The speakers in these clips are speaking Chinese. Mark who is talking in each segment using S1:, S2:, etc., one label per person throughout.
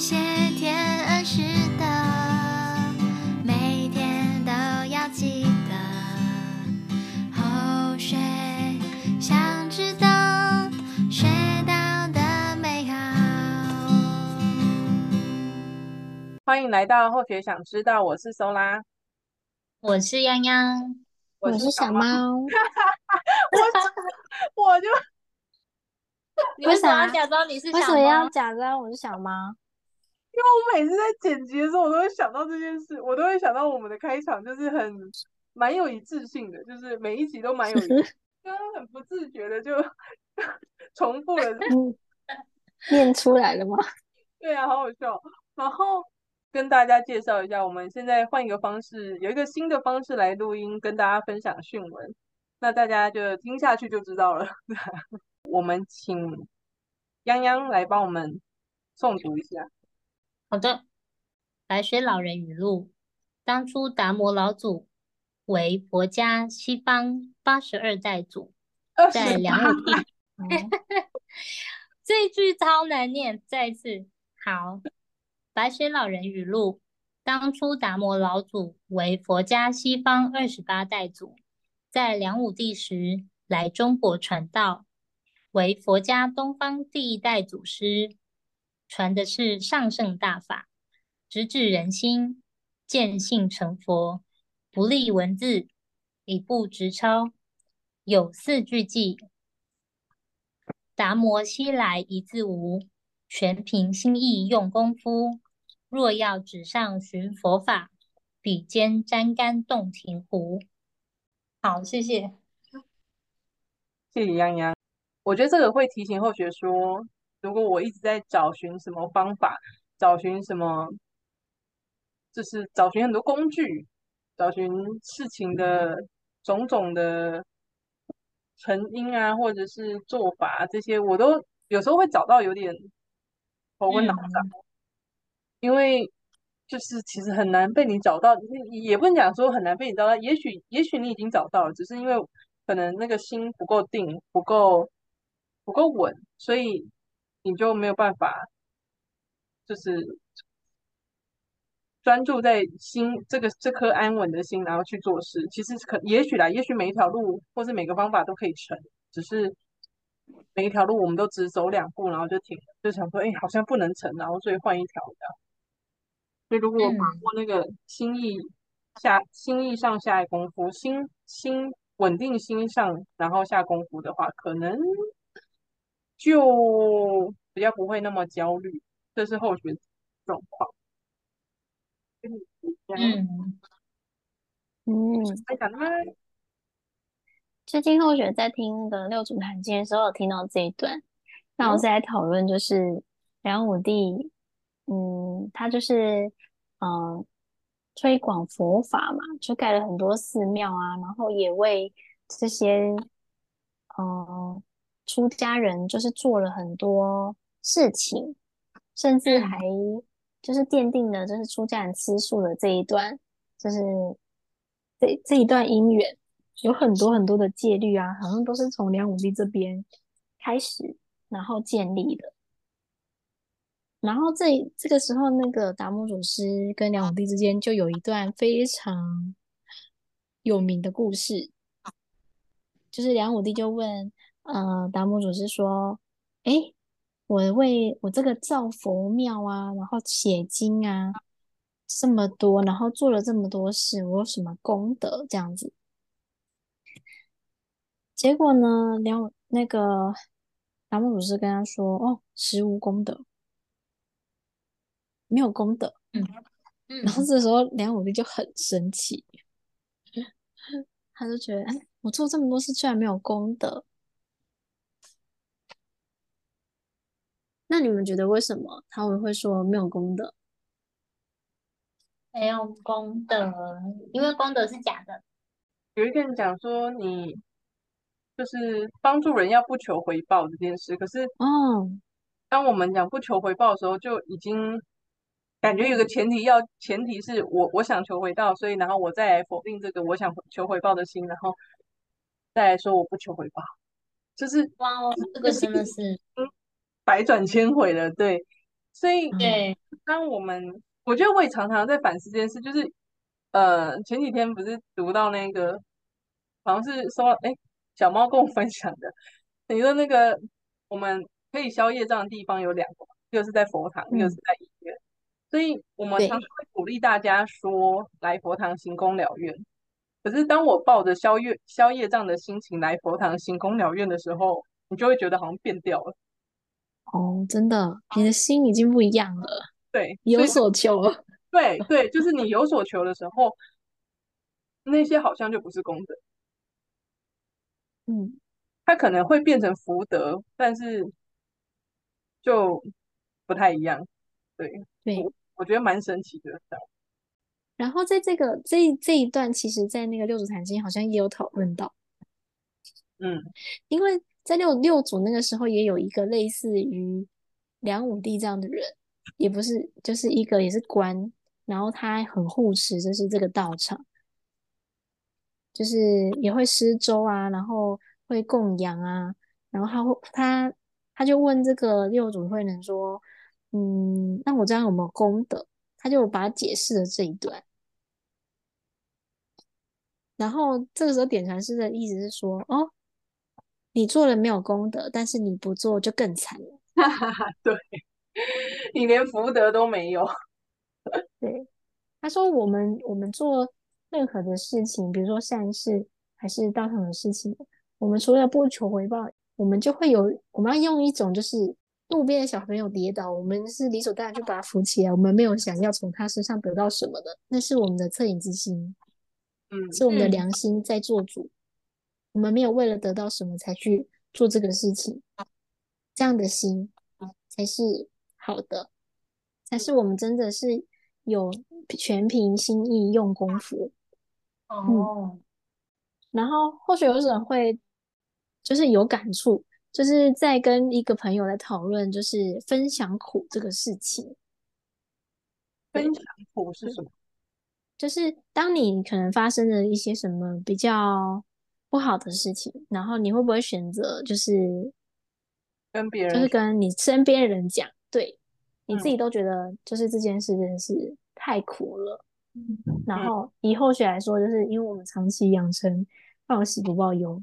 S1: 谢天恩师的，每天都要记得。后学想知道，学到的美好。
S2: 欢迎来到后学想知道，我是搜拉，
S3: 我是泱泱，
S1: 我是小猫。
S2: 我我就。
S3: 你为什么要假装你是小猫？
S1: 为什么要假装我是小猫？
S2: 因为我每次在剪辑的时候，我都会想到这件事，我都会想到我们的开场就是很蛮有一致性的，就是每一集都蛮有一致，刚刚很不自觉的就 重复了、
S1: 嗯，念出来了吗？
S2: 对啊，好好笑。然后跟大家介绍一下，我们现在换一个方式，有一个新的方式来录音，跟大家分享讯文。那大家就听下去就知道了。我们请泱泱来帮我们诵读一下。
S3: 好的，白水老人语录：当初达摩老祖为佛家西方八十二代祖，在梁武帝。这句超难念，再一次。好，白水老人语录：当初达摩老祖为佛家西方二十八代祖，在梁武帝时来中国传道。为佛家东方第一代祖师，传的是上乘大法，直指人心，见性成佛，不立文字，以部直抄，有四句偈：达摩西来一字无，全凭心意用功夫。若要纸上寻佛法，笔尖沾干洞庭湖。好，谢谢，
S2: 谢谢泱泱。我觉得这个会提醒后学说，如果我一直在找寻什么方法，找寻什么，就是找寻很多工具，找寻事情的种种的成因啊，或者是做法这些，我都有时候会找到有点头昏脑胀，嗯，因为就是其实很难被你找到，也不能讲说很难被你找到，也许也许你已经找到了，只是因为可能那个心不够定，不够。不够稳，所以你就没有办法，就是专注在心这个这颗安稳的心，然后去做事。其实可也许啦，也许每一条路或是每个方法都可以成，只是每一条路我们都只走两步，然后就停了，就想说，哎，好像不能成，然后所以换一条这样。所以如果把握那个心意下，心意上下功夫，心心稳定心上，然后下功夫的话，可能。就比较不会那么焦虑，这是后学状况。
S3: 嗯
S1: 嗯，最近后学在听的六祖坛经的时候，有听到这一段。那我是在讨论，就是梁武帝，嗯，他就是嗯、呃、推广佛法嘛，就盖了很多寺庙啊，然后也为这些嗯。呃出家人就是做了很多事情，甚至还就是奠定了就是出家人吃素的这一段，就是这这一段姻缘，有很多很多的戒律啊，好像都是从梁武帝这边开始，然后建立的。然后这这个时候，那个达摩祖师跟梁武帝之间就有一段非常有名的故事，就是梁武帝就问。呃，达摩祖师说：“哎，我为我这个造佛庙啊，然后写经啊，这么多，然后做了这么多事，我有什么功德？这样子。结果呢，梁那个达摩祖师跟他说：‘哦，实无功德，没有功德。’嗯嗯。然后这时候梁武帝就很生气，他就觉得：‘哎，我做这么多事，居然没有功德。’那你们觉得为什么他们会说没有功德？
S3: 没有功德，因为功德是假的。
S2: 有一个人讲说，你就是帮助人要不求回报这件事，可是，
S1: 哦，
S2: 当我们讲不求回报的时候，就已经感觉有个前提要，要前提是我我想求回报，所以然后我再来否定这个我想求回报的心，然后再来说我不求回报，就是
S3: 哇，这个真的是。
S2: 百转千回了，对，所以，
S3: 对，
S2: 当我们我觉得我也常常在反思这件事，就是呃，前几天不是读到那个，好像是说，哎，小猫跟我分享的，你说那个我们可以消业障的地方有两个，一个是在佛堂，一个是在医院，嗯、所以我们常常会鼓励大家说来佛堂行功疗院。可是当我抱着消业消业障的心情来佛堂行功疗院的时候，你就会觉得好像变掉了。
S1: 哦，真的，你的心已经不一样了。
S2: 对，
S1: 有所求。
S2: 对对，就是你有所求的时候，那些好像就不是功德。
S1: 嗯，
S2: 它可能会变成福德，但是就不太一样。对
S1: 对
S2: 我，我觉得蛮神奇的。
S1: 然后在这个这这一段，其实，在那个六祖坛经好像也有讨论到。
S2: 嗯，
S1: 因为。在六六祖那个时候，也有一个类似于梁武帝这样的人，也不是，就是一个也是官，然后他很护持，就是这个道场，就是也会施粥啊，然后会供养啊，然后他会他他就问这个六祖慧能说，嗯，那我这样有没有功德？他就把他解释了这一段，然后这个时候点禅师的意思是说，哦。你做了没有功德，但是你不做就更惨了。
S2: 对，你连福德都没有。
S1: 对，他说我们我们做任何的事情，比如说善事还是道上的事情，我们除了不求回报，我们就会有我们要用一种就是路边的小朋友跌倒，我们是理所当然就把他扶起来，我们没有想要从他身上得到什么的，那是我们的恻隐之心，
S2: 嗯，
S1: 是我们的良心在做主。我们没有为了得到什么才去做这个事情，这样的心才是好的，才是我们真的是有全凭心意用功夫。
S3: 哦、
S1: 嗯，然后或许有人会就是有感触，就是在跟一个朋友来讨论，就是分享苦这个事情。
S2: 分享苦是什么？
S1: 就是当你可能发生了一些什么比较。不好的事情，然后你会不会选择就是
S2: 跟别人，
S1: 就是跟你身边人讲？对，你自己都觉得就是这件事真的是太苦了。嗯、然后以后学来说，就是因为我们长期养成报喜不报忧，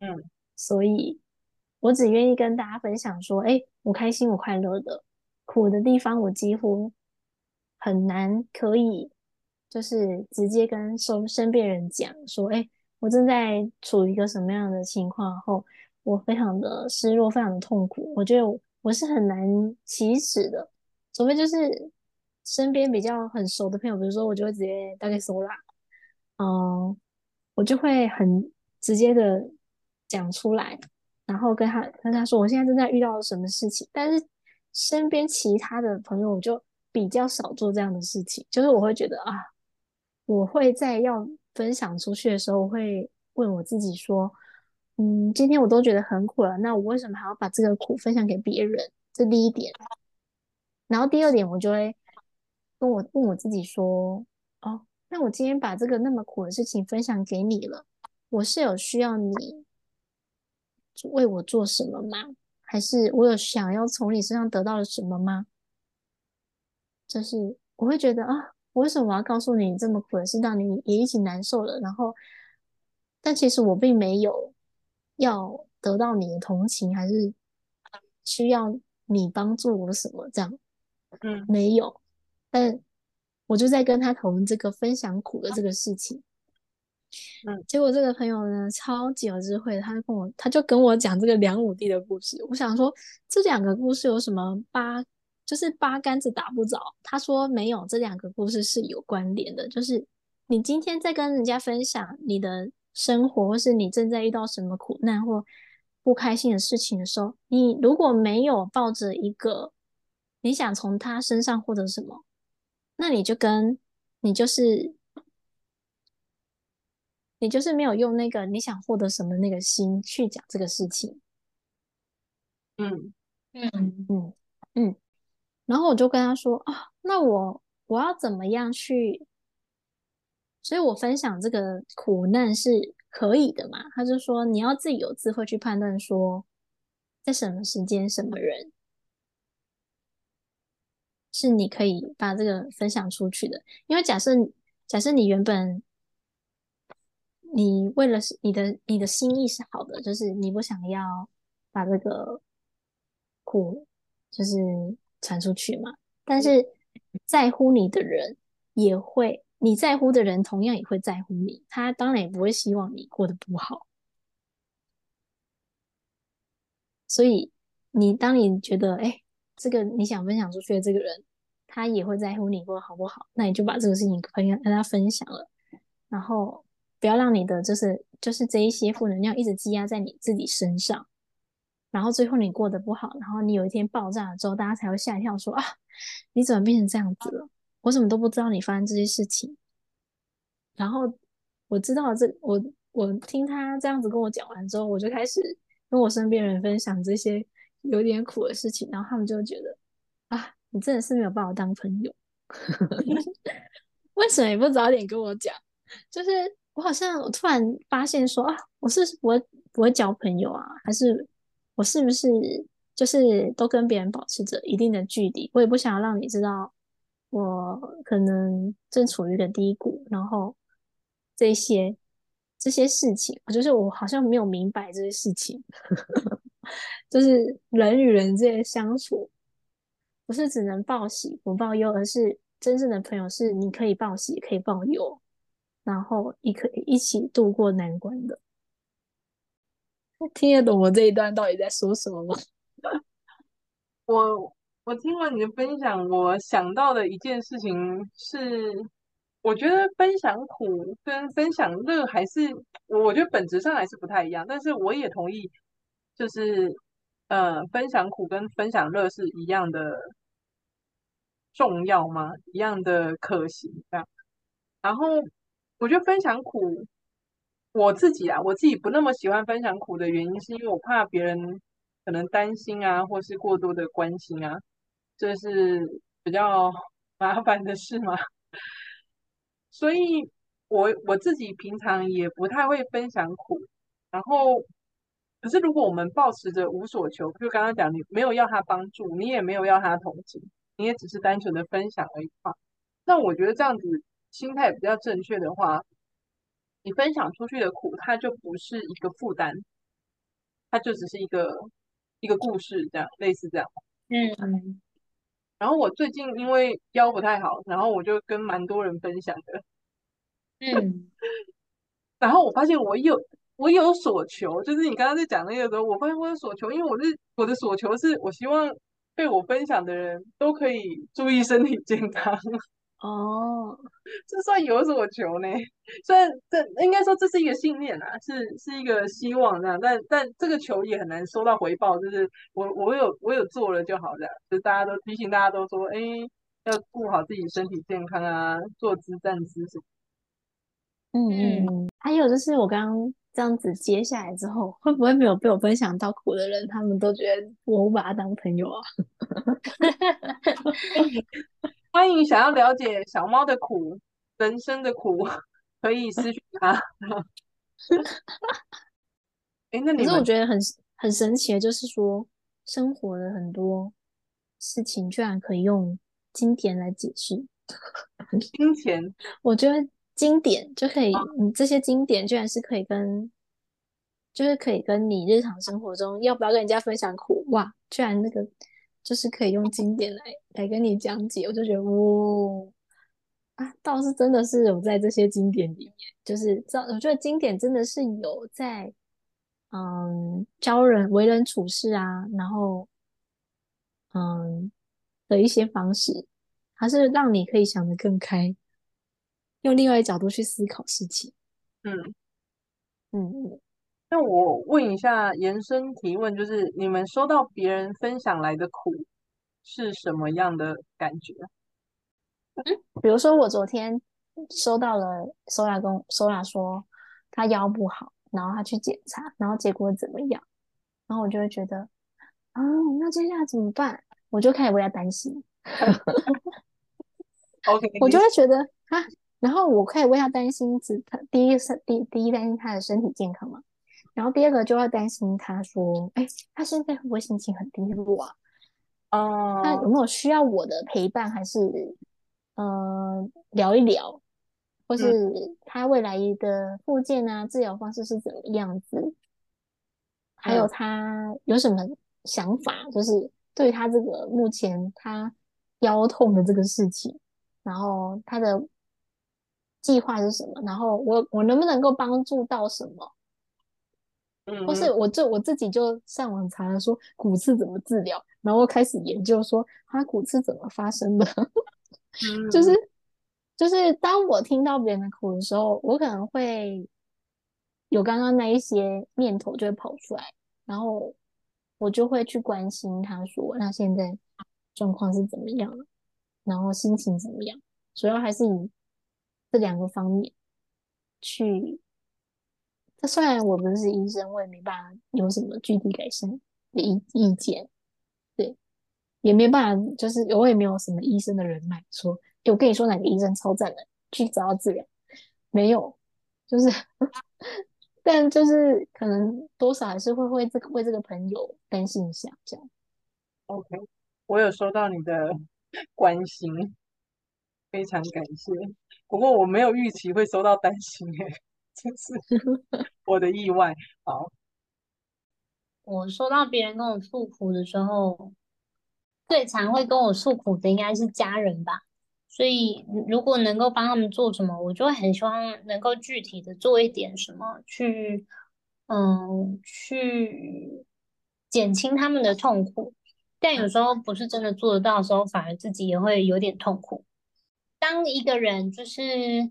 S2: 嗯，
S1: 所以我只愿意跟大家分享说，哎，我开心，我快乐的，苦的地方我几乎很难可以就是直接跟身身边人讲说，哎。我正在处于一个什么样的情况后，我非常的失落，非常的痛苦。我觉得我是很难启齿的，除非就是身边比较很熟的朋友，比如说我就会直接大概说啦，嗯，我就会很直接的讲出来，然后跟他跟他说我现在正在遇到什么事情。但是身边其他的朋友，我就比较少做这样的事情，就是我会觉得啊，我会在要。分享出去的时候，我会问我自己说：“嗯，今天我都觉得很苦了，那我为什么还要把这个苦分享给别人？”这第一点。然后第二点，我就会跟我问我自己说：“哦，那我今天把这个那么苦的事情分享给你了，我是有需要你为我做什么吗？还是我有想要从你身上得到了什么吗？”就是我会觉得啊。我为什么我要告诉你这么苦的事，让你也一起难受了？然后，但其实我并没有要得到你的同情，还是需要你帮助我什么这样？
S2: 嗯，
S1: 没有。但我就在跟他讨论这个分享苦的这个事情。
S2: 嗯，
S1: 结果这个朋友呢，超级有智慧，他就跟我，他就跟我讲这个梁武帝的故事。我想说，这两个故事有什么八？就是八竿子打不着。他说没有，这两个故事是有关联的。就是你今天在跟人家分享你的生活，或是你正在遇到什么苦难或不开心的事情的时候，你如果没有抱着一个你想从他身上获得什么，那你就跟你就是你就是没有用那个你想获得什么那个心去讲这个事情。
S2: 嗯
S1: 嗯嗯嗯。然后我就跟他说啊，那我我要怎么样去？所以我分享这个苦难是可以的嘛？他就说你要自己有智慧去判断说，在什么时间什么人，是你可以把这个分享出去的。因为假设假设你原本你为了是你的你的心意是好的，就是你不想要把这个苦就是传出去嘛。但是在乎你的人也会，你在乎的人同样也会在乎你，他当然也不会希望你过得不好。所以你当你觉得哎，这个你想分享出去的这个人，他也会在乎你过得好不好，那你就把这个事情可以跟他分享了，然后不要让你的就是就是这一些负能量一直积压在你自己身上，然后最后你过得不好，然后你有一天爆炸了之后，大家才会吓一跳说啊，你怎么变成这样子了？我怎么都不知道你发生这些事情。然后我知道这我我听他这样子跟我讲完之后，我就开始。跟我身边人分享这些有点苦的事情，然后他们就觉得啊，你真的是没有把我当朋友，为什么也不早点跟我讲？就是我好像我突然发现说啊，我是不是不会不会交朋友啊？还是我是不是就是都跟别人保持着一定的距离？我也不想要让你知道我可能正处于一个低谷，然后这些。这些事情，就是我好像没有明白这些事情，就是人与人之间相处，不是只能报喜不报忧，而是真正的朋友是你可以报喜也可以报忧，然后也可以一起度过难关的。听得懂我这一段到底在说什么吗？
S2: 我我听完你的分享，我想到的一件事情是。我觉得分享苦跟分享乐还是，我觉得本质上还是不太一样。但是我也同意，就是呃，分享苦跟分享乐是一样的重要吗？一样的可行这样。然后我觉得分享苦，我自己啊，我自己不那么喜欢分享苦的原因，是因为我怕别人可能担心啊，或是过多的关心啊，这是比较 麻烦的事嘛。所以我我自己平常也不太会分享苦，然后可是如果我们保持着无所求，就刚刚讲，你没有要他帮助，你也没有要他同情，你也只是单纯的分享而已嘛。那我觉得这样子心态比较正确的话，你分享出去的苦，它就不是一个负担，它就只是一个一个故事，这样类似这样。
S3: 嗯嗯。
S2: 然后我最近因为腰不太好，然后我就跟蛮多人分享的，
S3: 嗯，
S2: 然后我发现我有我有所求，就是你刚刚在讲那个时候，我发现我有所求，因为我是我的所求是我希望被我分享的人都可以注意身体健康。
S1: 哦，
S2: 这算有所求呢？虽然这应该说这是一个信念啊，是是一个希望这样，但但这个求也很难收到回报。就是我我有我有做了就好这样，就大家都提醒大家都说，哎，要顾好自己身体健康啊，坐姿站姿什么。
S1: 嗯嗯，还有就是我刚刚这样子接下来之后，会不会没有被我分享到苦的人，他们都觉得我不把他当朋友啊？
S2: 欢迎想要了解小猫的苦，人生的苦，可以私讯他。哎，那你
S1: 可是我觉得很很神奇的，就是说生活的很多事情居然可以用经典来解释。
S2: 金钱，
S1: 我觉得经典就可以，你这些经典居然是可以跟，就是可以跟你日常生活中要不要跟人家分享苦哇，居然那个。就是可以用经典来来跟你讲解，我就觉得，哦，啊，倒是真的是有在这些经典里面，就是这，我觉得经典真的是有在，嗯，教人为人处事啊，然后，嗯，的一些方式，还是让你可以想得更开，用另外角度去思考事情，
S2: 嗯，
S1: 嗯嗯。
S2: 那我问一下，延伸提问，就是你们收到别人分享来的苦是什么样的感觉？
S1: 嗯，比如说我昨天收到了 Sola 跟 Sola 说他腰不好，然后他去检查，然后结果怎么样？然后我就会觉得，啊，那接下来怎么办？我就开始为他担心。
S2: OK，
S1: 我就会觉得啊，然后我可以为他担心，只他第一是第第一担心他的身体健康嘛。然后第二个就要担心他说，哎，他现在会不会心情很低落啊？
S2: 哦，
S1: 他有没有需要我的陪伴，还是嗯、呃、聊一聊，或是他未来的复健啊治疗方式是怎么样子？还有他有什么想法？就是对他这个目前他腰痛的这个事情，然后他的计划是什么？然后我我能不能够帮助到什么？
S2: 嗯，
S1: 或是我就我自己就上网查了说骨刺怎么治疗，然后开始研究说他骨刺怎么发生的，
S2: 嗯、
S1: 就是就是当我听到别人的苦的时候，我可能会有刚刚那一些念头就会跑出来，然后我就会去关心他说那现在状况是怎么样，然后心情怎么样，主要还是以这两个方面去。虽然我不是医生，我也没办法有什么具体改善的意意见，对，也没办法，就是我也没有什么医生的人脉，说，欸，我跟你说哪个医生超赞的，去找他治疗，没有，就是，但就是可能多少还是会为这个为这个朋友担心一下，这样。
S2: OK，我有收到你的 关心，非常感谢。不过我没有预期会收到担心，欸，这是我的意外。好，
S3: 我收到别人跟我诉苦的时候，最常会跟我诉苦的应该是家人吧。所以如果能够帮他们做什么，我就会很希望能够具体的做一点什么，去，嗯，去减轻他们的痛苦。但有时候不是真的做得到的时候，反而自己也会有点痛苦。当一个人就是。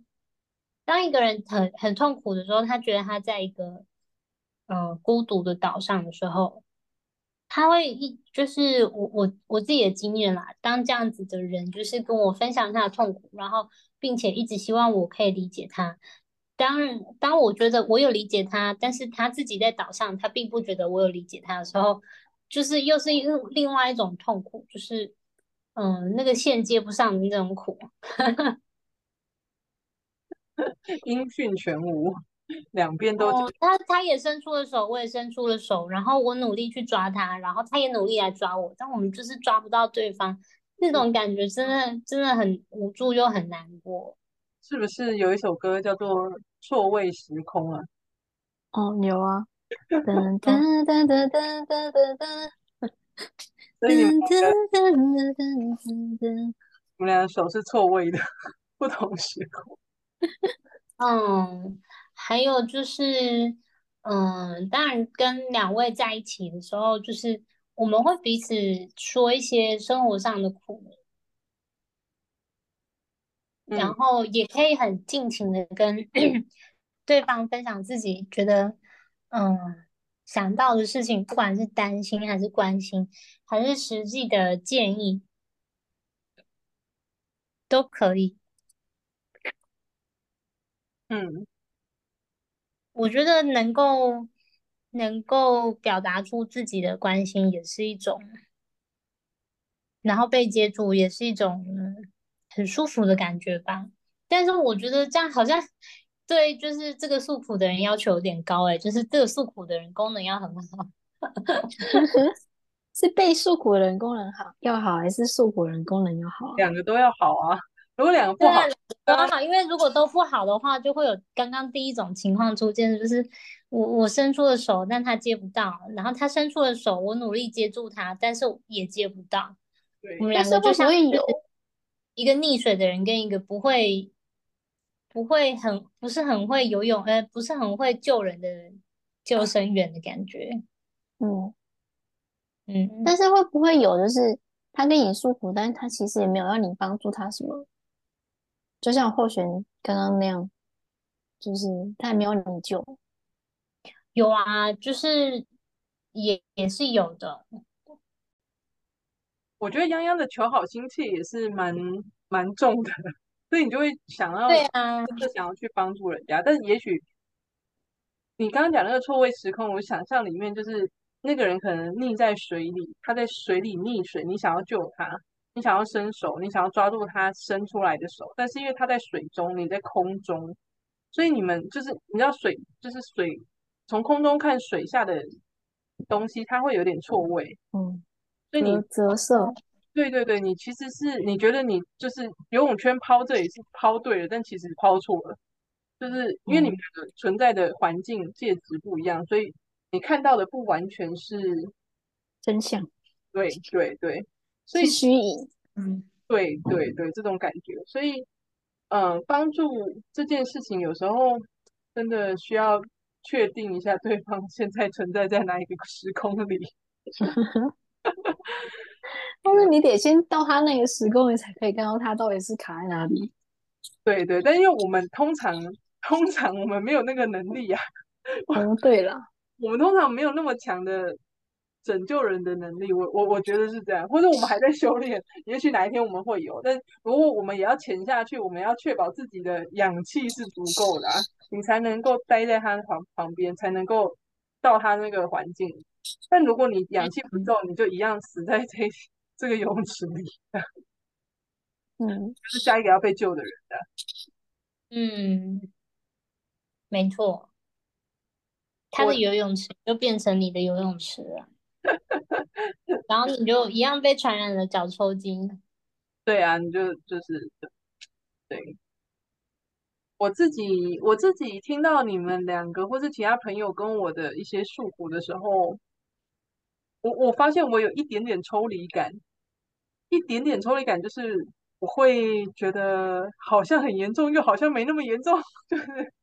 S3: 当一个人很很痛苦的时候，他觉得他在一个呃孤独的岛上的时候，他会一就是我我我自己的经验啦。当这样子的人就是跟我分享他的痛苦，然后并且一直希望我可以理解他。当当我觉得我有理解他，但是他自己在岛上，他并不觉得我有理解他的时候，就是又是另另外一种痛苦，就是嗯、那个线接不上的那种苦。
S2: 音讯全无，两边都。
S3: 他他也伸出了手，我也伸出了手，然后我努力去抓他，然后他也努力来抓我，但我们就是抓不到对方。那种感觉真的真的很无助又很难过。
S2: 是不是有一首歌叫做错位时空啊？
S1: 哦，有啊。
S2: 我 们俩的手是错位的，不同时空。
S3: 嗯，还有就是，嗯，当然跟两位在一起的时候，就是我们会彼此说一些生活上的苦，
S2: 嗯、
S3: 然后也可以很尽情的跟 对方分享自己觉得，嗯，想到的事情，不管是担心还是关心，还是实际的建议，都可以。
S2: 嗯，
S3: 我觉得能够能够表达出自己的关心也是一种，然后被接住也是一种很舒服的感觉吧。但是我觉得这样好像对，就是这个诉苦的人要求有点高哎，就是这个诉苦的人功能要很好，
S1: 是被诉苦的人功能好要好，还是诉苦人功能要好？
S2: 两个都要好啊。如果两个不好，
S3: 都好，因为如果都不好的话，就会有刚刚第一种情况出现，就是我我伸出了手，但他接不到，然后他伸出了手，我努力接住他，但是也接不到。
S2: 对，
S3: 我们两个就像有一个溺水的人跟一个不会不会很不是很会游泳，呃，不是很会救人的救生员的感觉。
S1: 嗯
S3: 嗯，
S1: 但是会不会有就是他跟你诉苦，但是他其实也没有让你帮助他什么？就像候选刚刚那样，就是他还没有你救。
S3: 有啊，就是也也是有的。
S2: 我觉得泱泱的求好心切也是蛮蛮重的，所以你就会想要，
S3: 对啊，
S2: 就是想要去帮助人家。但是也许你刚刚讲那个错位时空，我想象里面就是那个人可能溺在水里，他在水里溺水，你想要救他。你想要伸手，你想要抓住它伸出来的手，但是因为它在水中，你在空中，所以你们就是你知道水就是水，从空中看水下的东西，它会有点错位，
S1: 嗯，
S2: 所以你
S1: 折射，
S2: 对对对，你其实是你觉得你就是游泳圈抛这里是抛对了，但其实抛错了，就是因为你们的存在的环境介质不一样，所以你看到的不完全是
S1: 真相。
S2: 对对对，所以
S1: 虚影。
S2: 嗯，对对对，这种感觉，所以嗯，帮助这件事情有时候真的需要确定一下对方现在存在在哪一个时空里。
S1: 但是你得先到他那个时空，你才可以看到他到底是卡在哪里。
S2: 对对，但因为我们通常通常我们没有那个能力呀、啊。
S1: 哦，对了，
S2: 我们通常没有那么强的拯救人的能力。我我我觉得是这样，或者我们还在修炼，也许哪一天我们会有。但如果我们也要潜下去，我们要确保自己的氧气是足够的、啊，你才能够待在他旁旁边，才能够到他那个环境。但如果你氧气不够，你就一样死在这。这个游泳池里，
S1: 嗯，
S2: 就是下一个要被救的人的，
S3: 嗯，没错，他的游泳池就变成你的游泳池了，然后你就一样被传染了脚抽筋。
S2: 对啊，你就就是对，我自己我自己听到你们两个或是其他朋友跟我的一些诉苦的时候，我我发现我有一点点抽离感。一点点抽离感，就是我会觉得好像很严重，又好像没那么严重，就是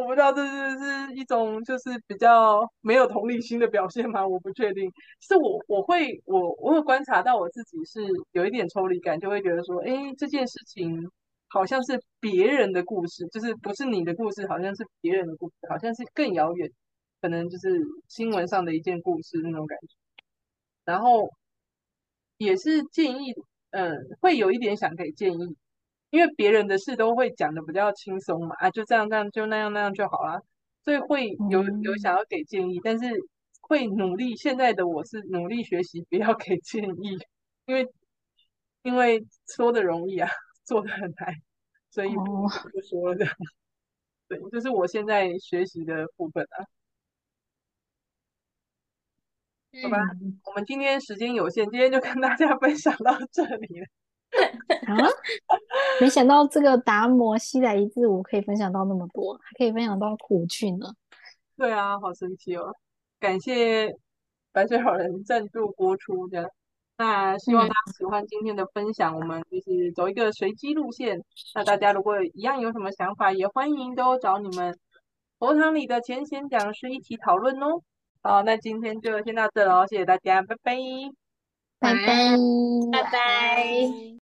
S2: 我不知道这是是一种就是比较没有同理心的表现吗？我不确定。是我我会我我会观察到我自己是有一点抽离感，就会觉得说，哎，这件事情好像是别人的故事，就是不是你的故事，好像是别人的故事，好像是更遥远，可能就是新闻上的一件故事那种感觉，然后。也是建议，嗯，会有一点想给建议，因为别人的事都会讲的比较轻松嘛，啊，就这样这样，就那样那样就好了，所以会有有想要给建议，但是会努力。现在的我是努力学习，不要给建议，因为因为说的容易啊，做的很难，所以不说了。对，这是我现在学习的部分啊。好吧，嗯、我们今天时间有限，今天就跟大家分享到这里了。
S1: 啊，没想到这个达摩西来一字，舞可以分享到那么多，还可以分享到苦趣呢。
S2: 对啊，好神奇哦！感谢白水好人赞助播出的。那希望大家喜欢今天的分享，嗯、我们就是走一个随机路线。那大家如果一样有什么想法，也欢迎都找你们佛堂里的前贤讲师一起讨论哦。好，那今天就先到这喽，谢谢大家，拜拜，
S1: 拜拜，
S3: 拜拜。